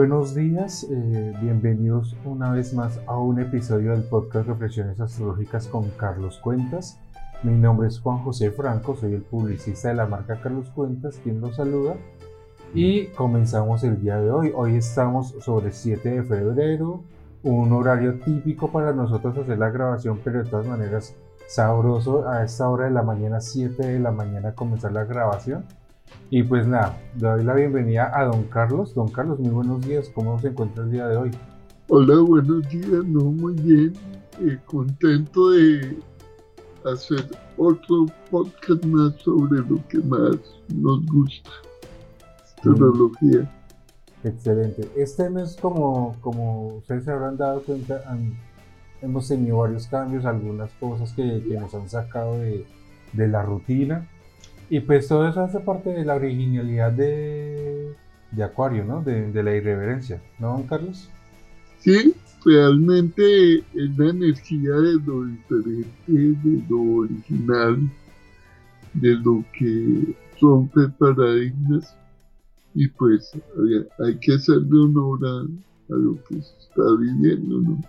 Buenos días, eh, bienvenidos una vez más a un episodio del podcast Reflexiones Astrológicas con Carlos Cuentas. Mi nombre es Juan José Franco, soy el publicista de la marca Carlos Cuentas, quien los saluda. Y comenzamos el día de hoy. Hoy estamos sobre 7 de febrero, un horario típico para nosotros hacer la grabación, pero de todas maneras sabroso a esta hora de la mañana, 7 de la mañana, comenzar la grabación. Y pues nada, doy la bienvenida a don Carlos. Don Carlos, muy buenos días. ¿Cómo se encuentra el día de hoy? Hola, buenos días. No, muy bien. Eh, contento de hacer otro podcast más sobre lo que más nos gusta. Astrología. Excelente. Este mes, como, como ustedes se habrán dado cuenta, hemos tenido varios cambios, algunas cosas que, que nos han sacado de, de, la rutina. Y pues todo eso hace parte de la originalidad de, de Acuario, ¿no? De, de, la irreverencia, ¿no, don Carlos? Sí, realmente es la energía de lo diferente, de lo original, de lo que son paradigmas y pues hay que hacerle honor a, lo que se está viviendo, ¿no?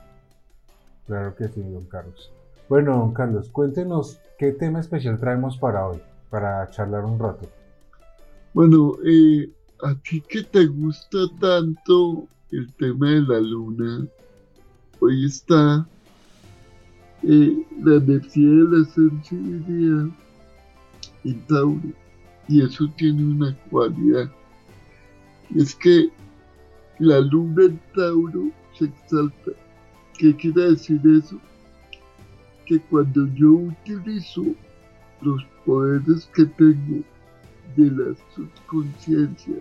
Claro que sí, don Carlos. Bueno, don Carlos, cuéntenos qué tema especial traemos para hoy, para charlar un rato. Bueno, eh, a ti que te gusta tanto el tema de la luna, hoy está eh, la energía de la sensibilidad en Tauro, y eso tiene una cualidad es que la luna en Tauro se exalta. ¿Qué quiere decir eso? Que cuando yo utilizo los poderes que tengo de la subconsciencia,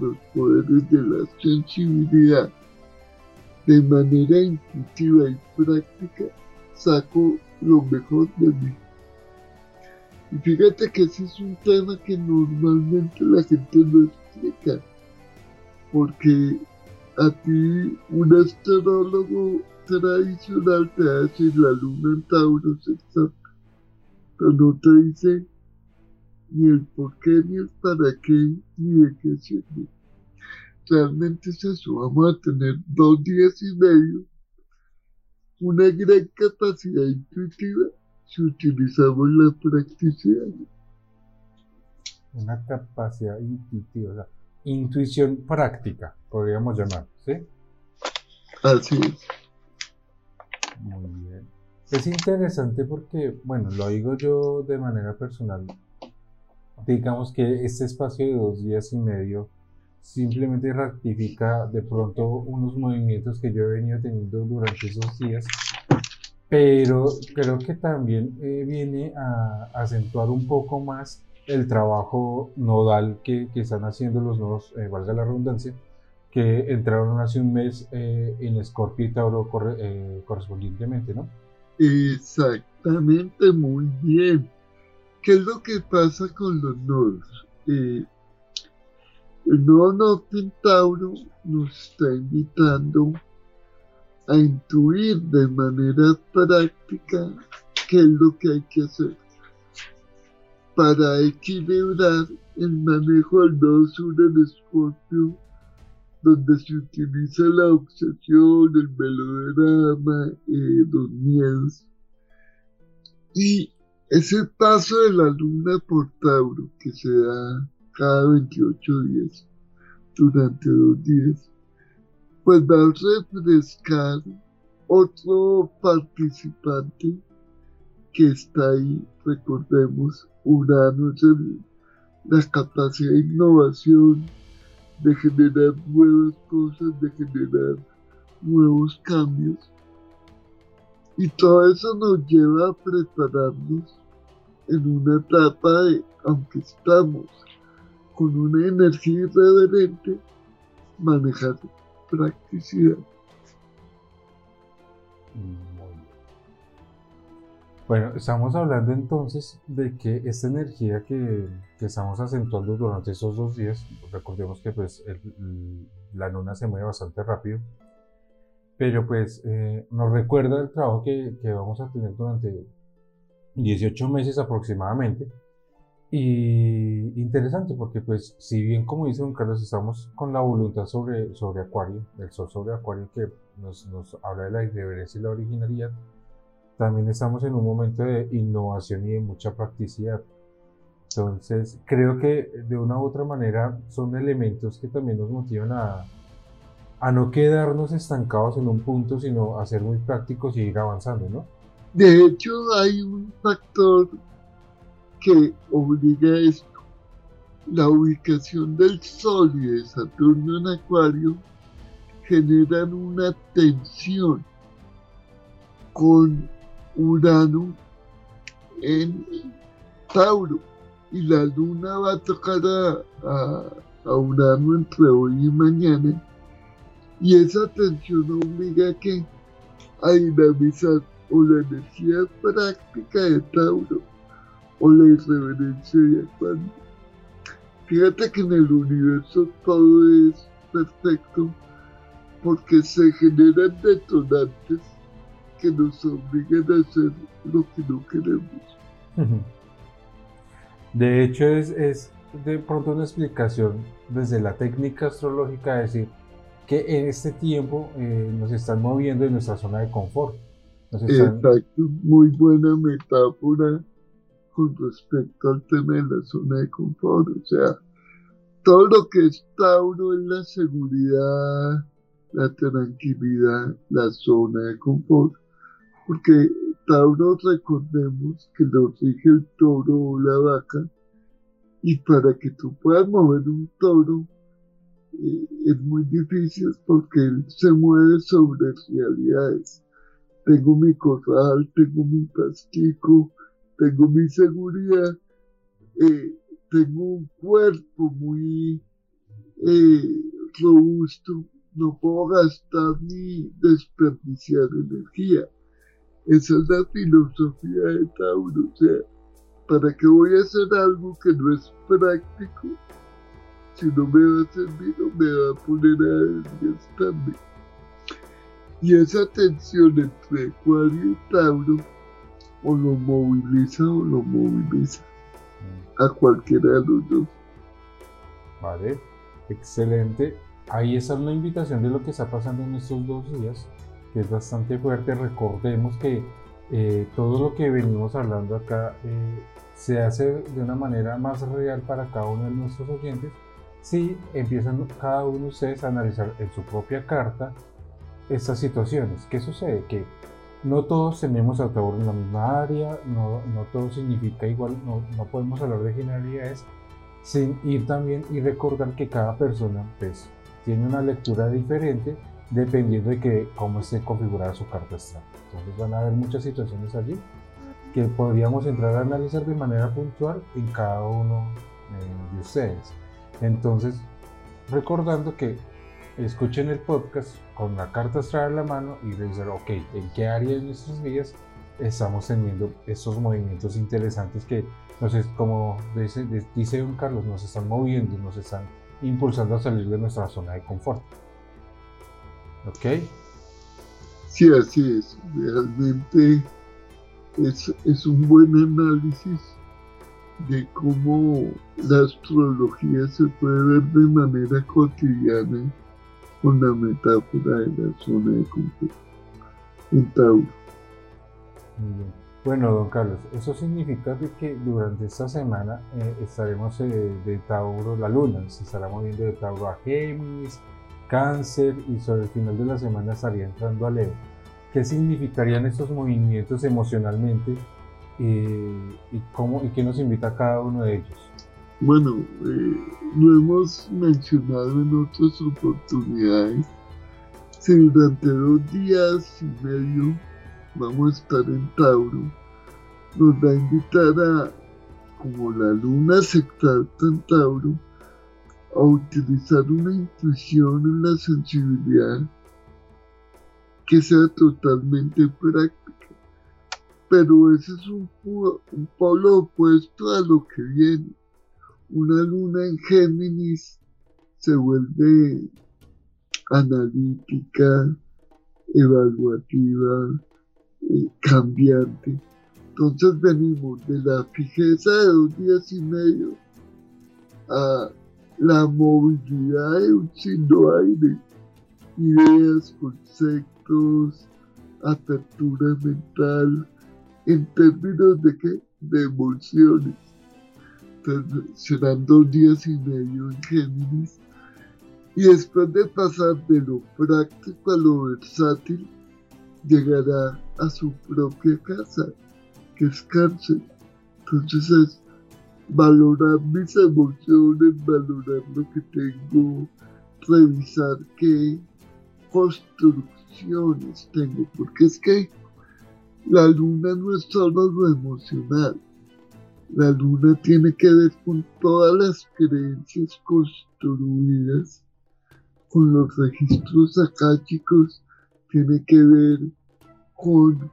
los poderes de la sensibilidad, de manera intuitiva y práctica, saco lo mejor de mí. Y fíjate que ese es un tema que normalmente la gente no explica porque a ti un astrólogo tradicional te hace la luna en Tauro exacto, no te dice ni el por qué, ni el para qué, ni de qué sirve. Realmente es eso, vamos a tener dos días y medio, una gran capacidad intuitiva si utilizamos la practicidad. Una capacidad intuitiva intuición práctica, podríamos llamar, ¿sí? Así es. Muy bien. Es interesante porque, bueno, lo digo yo de manera personal. Digamos que este espacio de dos días y medio simplemente ratifica de pronto unos movimientos que yo he venido teniendo durante esos días, pero creo que también eh, viene a acentuar un poco más el trabajo nodal que, que están haciendo los nodos, eh, valga la redundancia, que entraron hace un mes eh, en Scorpio y Tauro eh, correspondientemente, ¿no? Exactamente, muy bien. ¿Qué es lo que pasa con los nodos? el nodo norte Tauro nos está invitando a intuir de manera práctica qué es lo que hay que hacer para equilibrar el manejo del nodo sur en Escorpio, donde se utiliza la obsesión, el melodrama, eh, los miedos. Y ese paso de la luna por Tauro, que se da cada 28 días, durante dos días, pues va a refrescar otro participante que está ahí, recordemos, Urano es la capacidad de innovación, de generar nuevas cosas, de generar nuevos cambios. Y todo eso nos lleva a prepararnos en una etapa de, aunque estamos con una energía irreverente, manejar practicidad. Mm. Bueno, estamos hablando entonces de que esta energía que, que estamos acentuando durante esos dos días, recordemos que pues la luna se mueve bastante rápido, pero pues eh, nos recuerda el trabajo que, que, vamos a tener durante 18 meses aproximadamente. Y interesante porque pues si bien como dice don Carlos estamos con la voluntad sobre, sobre Acuario, el sol sobre Acuario que nos, nos habla de la irreverencia y la originalidad, también estamos en un momento de innovación y de mucha practicidad. Entonces creo que de una u otra manera son elementos que también nos motivan a, a no quedarnos estancados en un punto, sino a ser muy prácticos y ir avanzando, ¿no? De hecho, hay un factor que obliga a esto. La ubicación del Sol y de Saturno en Acuario generan una tensión con Urano en Tauro y la Luna va a tocar a, a Urano entre hoy y mañana y esa tensión obliga a que a dinamizar o la energía práctica de Tauro o la irreverencia de Acuario. Fíjate que en el universo todo es perfecto porque se generan detonantes que nos obligan a hacer lo que no queremos. De hecho, es, es de pronto una explicación desde la técnica astrológica, decir, que en este tiempo eh, nos están moviendo en nuestra zona de confort. Exacto, muy buena metáfora con respecto al tema de la zona de confort. O sea, todo lo que es Tauro es la seguridad, la tranquilidad, la zona de confort. Porque Tauro, recordemos que lo rige el toro o la vaca. Y para que tú puedas mover un toro, es muy difícil porque él se mueve sobre realidades. Tengo mi corral, tengo mi pastico, tengo mi seguridad, eh, tengo un cuerpo muy eh, robusto, no puedo gastar ni desperdiciar energía. Esa es la filosofía de Tauro. O sea, ¿para qué voy a hacer algo que no es práctico? si no me va a servir no me va a poner a desgastarme. Y esa tensión entre Acuario y Tauro o lo moviliza o lo moviliza a cualquiera de los dos. Vale, excelente. Ahí está una invitación de lo que está pasando en estos dos días, que es bastante fuerte. Recordemos que eh, todo lo que venimos hablando acá eh, se hace de una manera más real para cada uno de nuestros oyentes si empiezan cada uno de ustedes a analizar en su propia carta estas situaciones. ¿Qué sucede? Que no todos tenemos a Tauro en la misma área, no, no todo significa igual, no, no, podemos hablar de generalidades sin ir también y recordar que cada persona pues, tiene una lectura diferente dependiendo de que, cómo esté configurada su carta astral. Entonces van a haber muchas situaciones allí que podríamos entrar a analizar de manera puntual en cada uno eh, de ustedes. Entonces, recordando que escuchen el podcast con la carta astral en la mano y dicen, ok, ¿en qué área de nuestras vidas estamos teniendo estos movimientos interesantes que, nos como dice, dice don Carlos, nos están moviendo, nos están impulsando a salir de nuestra zona de confort? ¿Ok? Sí, así es. Realmente es, es un buen análisis de cómo la astrología se puede ver de manera cotidiana con la metáfora de la zona de confort en Tauro. Bueno, don Carlos, eso significa que durante esta semana eh, estaremos eh, de Tauro, la luna se estará moviendo de Tauro a Géminis, Cáncer y sobre el final de la semana estaría entrando a Leo. ¿Qué significarían estos movimientos emocionalmente y, cómo, y qué nos invita cada uno de ellos. Bueno, eh, lo hemos mencionado en otras oportunidades. Si durante dos días y medio vamos a estar en Tauro, nos va a invitar a, como la luna se trata en Tauro, a utilizar una intuición en la sensibilidad que sea totalmente práctica pero ese es un, un polo opuesto a lo que viene. Una luna en Géminis se vuelve analítica, evaluativa, eh, cambiante. Entonces venimos de la fijeza de dos días y medio a la movilidad de un signo aire, ideas, conceptos, apertura mental, en términos de qué? De emociones. Serán dos días y medio en Géminis. Y después de pasar de lo práctico a lo versátil, llegará a su propia casa, que es cárcel. Entonces es valorar mis emociones, valorar lo que tengo, revisar qué construcciones tengo, porque es que la luna no es solo lo emocional, la luna tiene que ver con todas las creencias construidas, con los registros chicos, tiene que ver con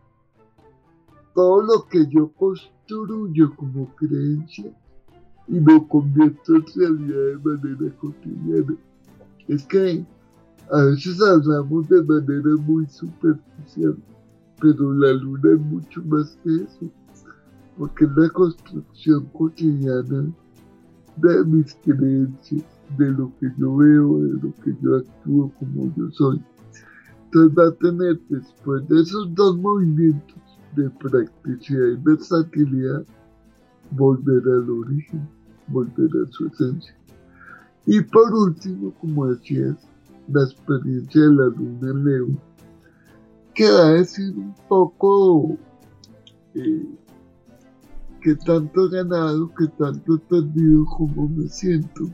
todo lo que yo construyo como creencia y lo convierto en realidad de manera cotidiana. Es que a veces hablamos de manera muy superficial, pero la luna es mucho más que eso, porque es la construcción cotidiana de mis creencias, de lo que yo veo, de lo que yo actúo como yo soy. Entonces va a tener después de esos dos movimientos de practicidad y versatilidad, volver al origen, volver a su esencia. Y por último, como decías, la experiencia de la luna Leo, que va a decir un poco eh, que tanto he ganado, que tanto he perdido, cómo me siento.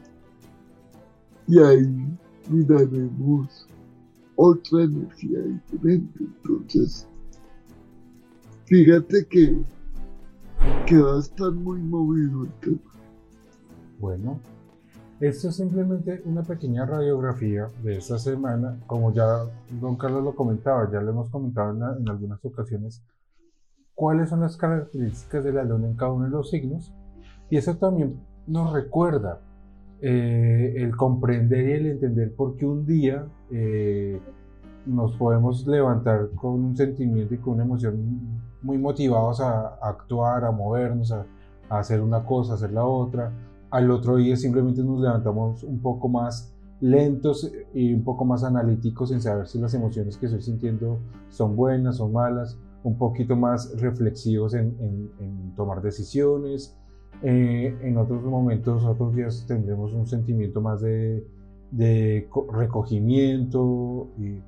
Y ahí miraremos otra energía diferente. Entonces, fíjate que, que va a estar muy movido el tema. Bueno, esto es simplemente una pequeña radiografía de esta semana. Como ya don Carlos lo comentaba, ya lo hemos comentado en, algunas ocasiones, cuáles son las características de la luna en cada uno de los signos. Y eso también nos recuerda eh, el comprender y el entender por qué un día eh, nos podemos levantar con un sentimiento y con una emoción muy motivados a, actuar, a movernos, a, a hacer una cosa, a hacer la otra al otro día simplemente nos levantamos un poco más lentos y un poco más analíticos en saber si las emociones que estoy sintiendo son buenas o malas, un poquito más reflexivos en, tomar decisiones. Eh, en otros momentos, otros días tendremos un sentimiento más de, recogimiento y,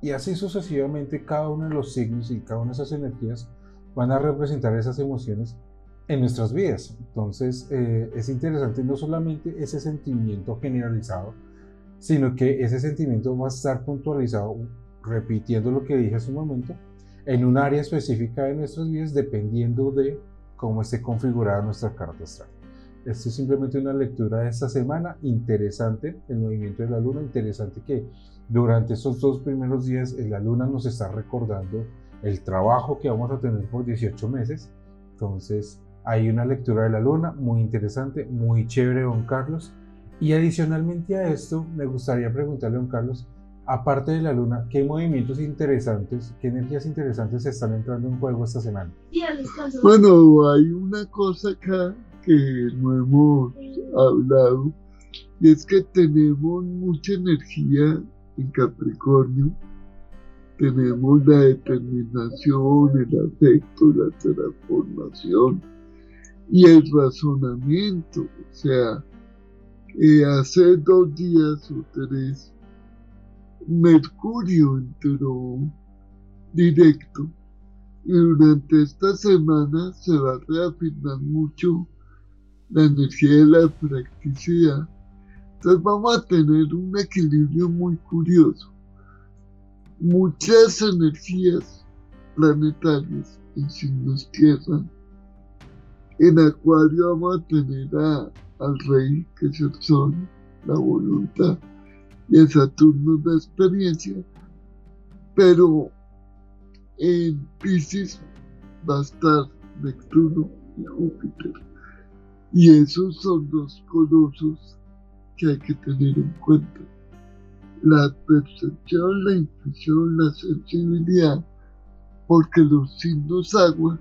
y así sucesivamente cada uno de los signos y cada una de esas energías van a representar esas emociones en nuestras vidas. Entonces eh, es interesante no solamente ese sentimiento generalizado, sino que ese sentimiento va a estar puntualizado, repitiendo lo que dije hace un momento, en un área específica de nuestras vidas dependiendo de cómo esté configurada nuestra carta astral. Esto es simplemente una lectura de esta semana, interesante el movimiento de la luna, interesante que durante estos dos primeros días eh, la luna nos está recordando el trabajo que vamos a tener por 18 meses. Entonces, hay una lectura de la luna muy interesante, muy chévere, don Carlos. Y adicionalmente a esto, me gustaría preguntarle don Carlos, aparte de la luna, ¿qué movimientos interesantes, qué energías interesantes están entrando en juego esta semana? Bueno, hay una cosa acá que no hemos hablado, y es que tenemos mucha energía en Capricornio. Tenemos la determinación, el afecto, la transformación y el razonamiento. O sea, eh, hace dos días o tres, Mercurio entró directo y durante esta semana se va a reafirmar mucho la energía de la practicidad. Entonces vamos a tener un equilibrio muy curioso. Muchas energías planetarias en signos tierra en Acuario vamos a tener al rey, que es el sol, la voluntad, y en Saturno la experiencia. Pero en Pisces va a estar Neptuno y Júpiter. Y esos son los colosos que hay que tener en cuenta. La percepción, la intuición, la sensibilidad, porque los signos agua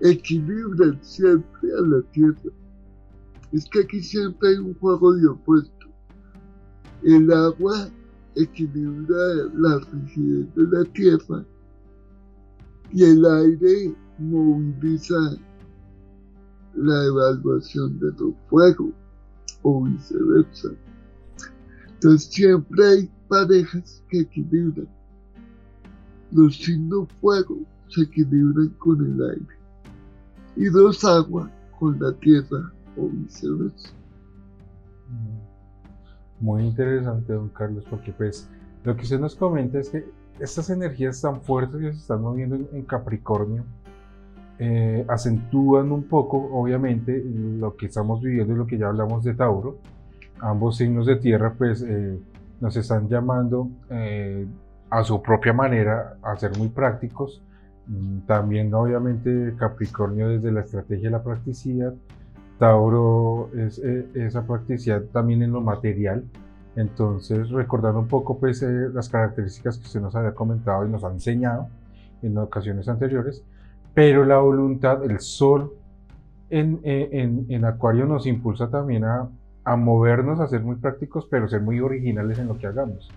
equilibran siempre a la Tierra. Es que aquí siempre hay un juego de opuesto. El agua equilibra la rigidez de la Tierra y el aire moviliza la evaluación de los fuego o viceversa. Entonces siempre hay parejas que equilibran. Los signos fuego se equilibran con el aire y los agua con la tierra o viceversa. Muy interesante, don Carlos, porque pues lo que usted nos comenta es que estas energías tan fuertes que se están moviendo en Capricornio eh, acentúan un poco, obviamente, lo que estamos viviendo y lo que ya hablamos de Tauro. Ambos signos de tierra, pues, eh, nos están llamando eh, a su propia manera a ser muy prácticos. Mm, también, obviamente, Capricornio desde la estrategia y la practicidad. Tauro es esa practicidad también en lo material. Entonces, recordando un poco pues, las características que usted nos había comentado y nos ha enseñado en ocasiones anteriores, pero la voluntad, el sol en, en, en Acuario nos impulsa también a, a, movernos, a ser muy prácticos, pero ser muy originales en lo que hagamos.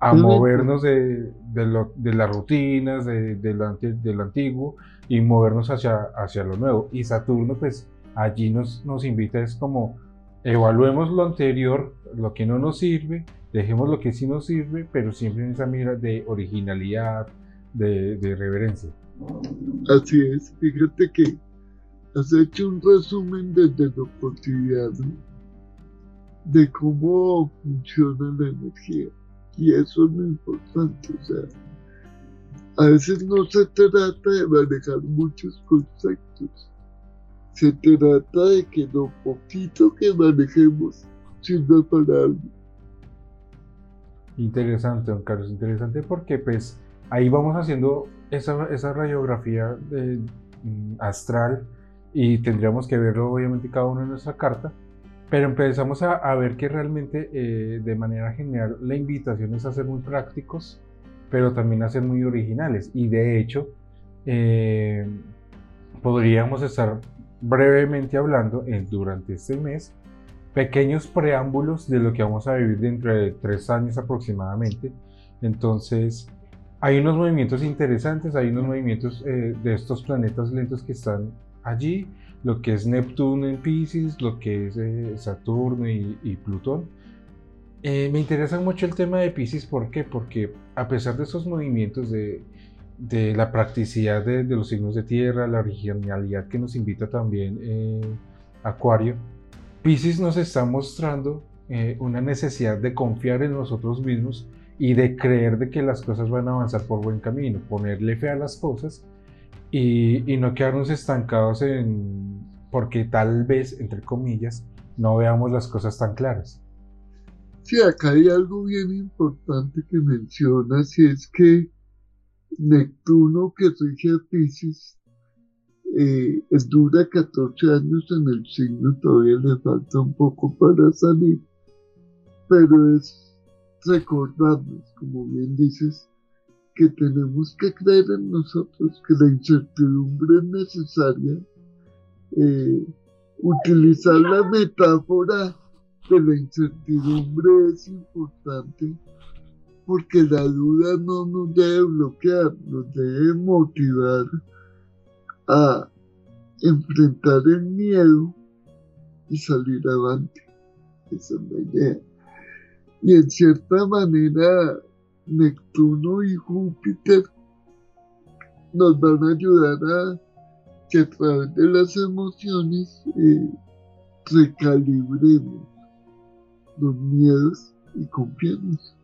A movernos de, de, lo, de las rutinas, de, de, lo, antiguo, y movernos hacia, hacia lo nuevo. Y Saturno, pues allí nos, nos invita, es como evaluemos lo anterior, lo que no nos sirve, dejemos lo que sí nos sirve, pero siempre en esa mira de originalidad, de, de reverencia. Así es, fíjate que has hecho un resumen desde lo cotidiano de cómo funciona la energía. Y eso es lo importante, o sea, a veces no se trata de manejar muchos conceptos, se trata de que lo poquito que manejemos sirva para algo. Interesante, don Carlos, interesante porque pues ahí vamos haciendo esa, esa radiografía de, mm, astral y tendríamos que verlo obviamente cada uno en nuestra carta, pero empezamos a, a ver que realmente eh, de manera general la invitación es a ser muy prácticos, pero también a ser muy originales y de hecho eh, podríamos estar brevemente hablando en, durante este mes pequeños preámbulos de lo que vamos a vivir dentro de tres años aproximadamente. Entonces, hay unos movimientos interesantes, hay unos movimientos eh, de estos planetas lentos que están allí, lo que es Neptuno en Pisces, lo que es eh, Saturno y, Plutón. Eh, me interesa mucho el tema de Pisces, ¿por qué? Porque a pesar de estos movimientos de, de la practicidad de, de, los signos de tierra, la originalidad que nos invita también Acuario, Pisces nos está mostrando una necesidad de confiar en nosotros mismos y de creer de que las cosas van a avanzar por buen camino, ponerle fe a las cosas y, no quedarnos estancados en porque tal vez, entre comillas, no veamos las cosas tan claras. Sí, acá hay algo bien importante que mencionas y es que Neptuno, que rige a Pisces, es dura 14 años en el signo, todavía le falta un poco para salir, pero es recordarnos, como bien dices, que tenemos que creer en nosotros, que la incertidumbre es necesaria, eh, utilizar la metáfora de la incertidumbre es importante porque la duda no nos debe bloquear, nos debe motivar a enfrentar el miedo y salir adelante. Esa es la idea. Y en cierta manera, Neptuno y Júpiter nos van a ayudar a que a través de las emociones eh, recalibremos los miedos y confiemos.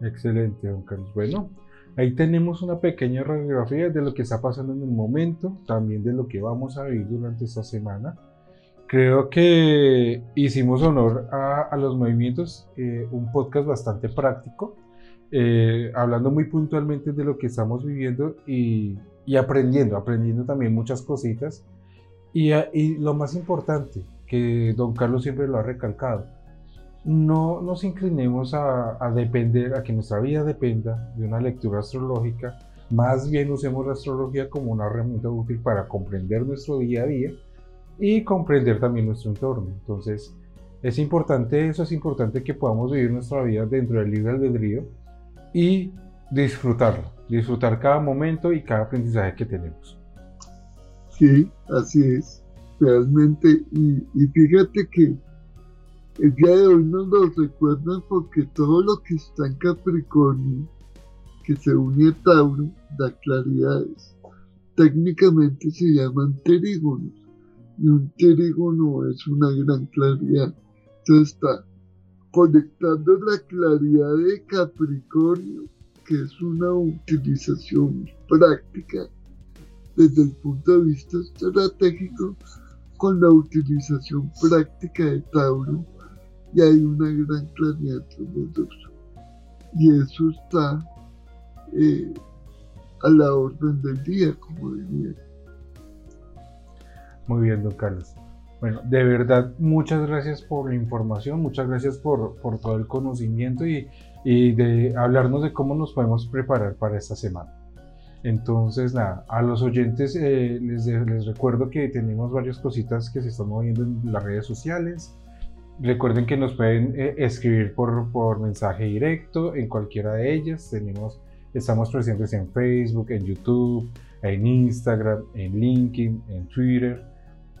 Excelente, don Carlos. Bueno, ahí tenemos una pequeña radiografía de lo que está pasando en el momento, también de lo que vamos a vivir durante esta semana. Creo que hicimos honor a, los movimientos, eh, un podcast bastante práctico, eh, hablando muy puntualmente de lo que estamos viviendo y, aprendiendo, aprendiendo también muchas cositas. Y, y, lo más importante, que don Carlos siempre lo ha recalcado, no nos inclinemos a, a depender, a que nuestra vida dependa de una lectura astrológica, Más bien usemos la astrología como una herramienta útil para comprender nuestro día a día y comprender también nuestro entorno. Entonces, es importante eso, es importante que podamos vivir nuestra vida dentro del libre albedrío y disfrutarlo, disfrutar cada momento y cada aprendizaje que tenemos. Sí, así es, realmente. Y, y fíjate que el día de hoy nos lo recuerdan porque todo lo que está en Capricornio, que se une a Tauro, da claridades. Técnicamente se llaman terígonos y un terígono es una gran claridad. Entonces está conectando la claridad de Capricornio, que es una utilización práctica desde el punto de vista estratégico, con la utilización práctica de Tauro y hay una gran claridad entre los. Y eso está eh, a la orden del día, como diría. Muy bien, don Carlos. Bueno, de verdad, muchas gracias por la información, muchas gracias por, por todo el conocimiento y, y, de hablarnos de cómo nos podemos preparar para esta semana. Entonces, nada, a los oyentes eh, les, les recuerdo que tenemos varias cositas que se están moviendo en las redes sociales. Recuerden que nos pueden eh, escribir por, por, mensaje directo en cualquiera de ellas. Tenemos, estamos presentes en Facebook, en YouTube, en Instagram, en LinkedIn, en Twitter,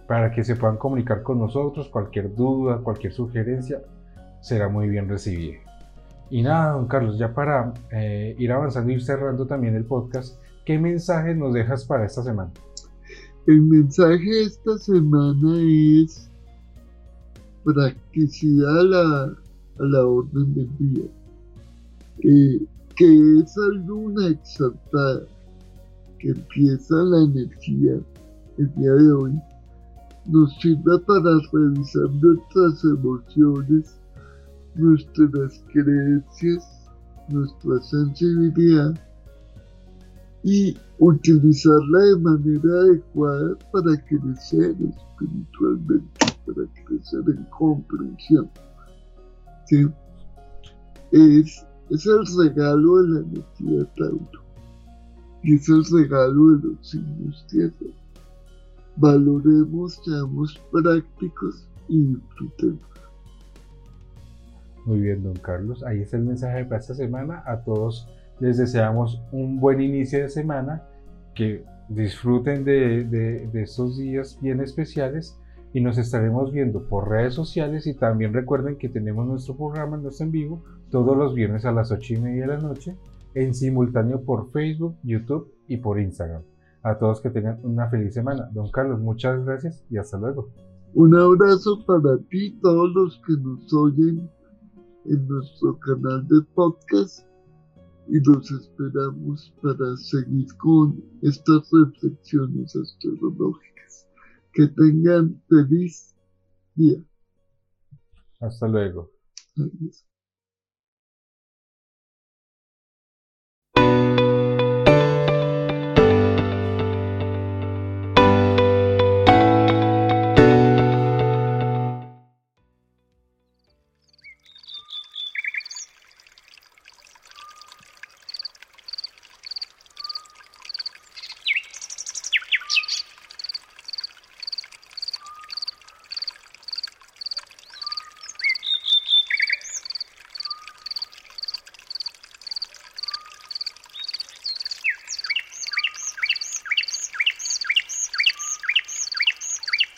para que se puedan comunicar con nosotros. Cualquier duda, cualquier sugerencia será muy bien recibida. Y nada, don Carlos, ya para eh, ir avanzando y cerrando también el podcast, ¿qué mensaje nos dejas para esta semana? El mensaje esta semana es practicidad a la, a la orden del día, eh, que esa luna exaltada que empieza la energía el día de hoy nos sirva para revisar nuestras emociones, nuestras creencias, nuestra sensibilidad y utilizarla de manera adecuada para crecer espiritualmente para crecer en comprensión. Es, es el regalo de la energía Tauro y es el regalo de los signos tierra. Valoremos, seamos prácticos y disfrutemos. Muy bien, don Carlos. Ahí está el mensaje para esta semana. A todos les deseamos un buen inicio de semana, que disfruten de, de, de estos días bien especiales y nos estaremos viendo por redes sociales y también recuerden que tenemos nuestro programa, nuestro en vivo, todos los viernes a las 8 y media de la noche, en simultáneo por Facebook, YouTube y por Instagram. A todos que tengan una feliz semana. Don Carlos, muchas gracias y hasta luego. Un abrazo para ti, todos los que nos oyen en nuestro canal de podcast y los esperamos para seguir con estas reflexiones astrológicas. Que tengan feliz día. Hasta luego. Adiós.